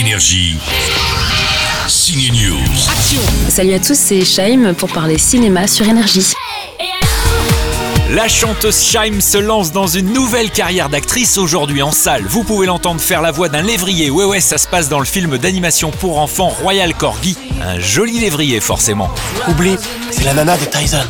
Énergie. Signe News. Salut à tous, c'est Shaim pour parler cinéma sur énergie. La chanteuse Shaim se lance dans une nouvelle carrière d'actrice aujourd'hui en salle. Vous pouvez l'entendre faire la voix d'un lévrier. Ouais ouais, ça se passe dans le film d'animation pour enfants Royal Corgi. Un joli lévrier forcément. Oublie, c'est la nana de Tyson.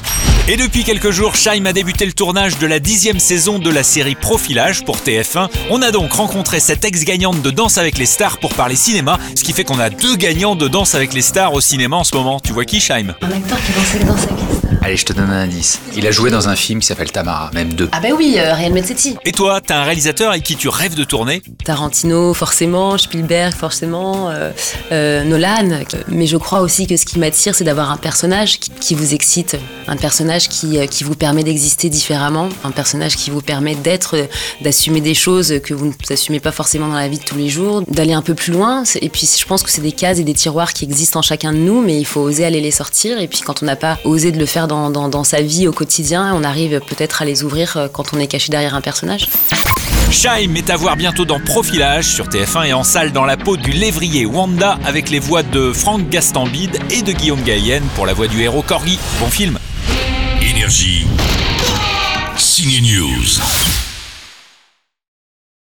Et depuis quelques jours, Shaim a débuté le tournage de la dixième saison de la série Profilage pour TF1. On a donc rencontré cette ex-gagnante de Danse avec les stars pour parler cinéma, ce qui fait qu'on a deux gagnants de Danse avec les stars au cinéma en ce moment. Tu vois qui, Shaim Un acteur qui dansait Danse avec les stars. Allez, je te donne un indice. Il a joué dans un film qui s'appelle Tamara, même deux. Ah bah oui, euh, Ryan Mezzetti. Et toi, t'as un réalisateur avec qui tu rêves de tourner? Tarantino, forcément, Spielberg, forcément, euh, euh, Nolan. Mais je crois aussi que ce qui m'attire, c'est d'avoir un personnage qui, qui vous excite, un personnage qui, euh, qui vous permet d'exister différemment, un personnage qui vous permet d'être, euh, d'assumer des choses que vous ne assumez pas forcément dans la vie de tous les jours, d'aller un peu plus loin. Et puis je pense que c'est des cases et des tiroirs qui existent en chacun de nous, mais il faut oser aller les sortir. Et puis quand on n'a pas osé de le faire dans sa vie au quotidien, on arrive peut-être à les ouvrir euh, quand on est caché derrière un personnage. Shaim est à voir bientôt dans Profilage sur TF1 et en salle dans la peau du lévrier Wanda avec les voix de Franck Gastambide et de Guillaume Gallienne pour la voix du héros Corgi. Bon film Énergie. Signe News.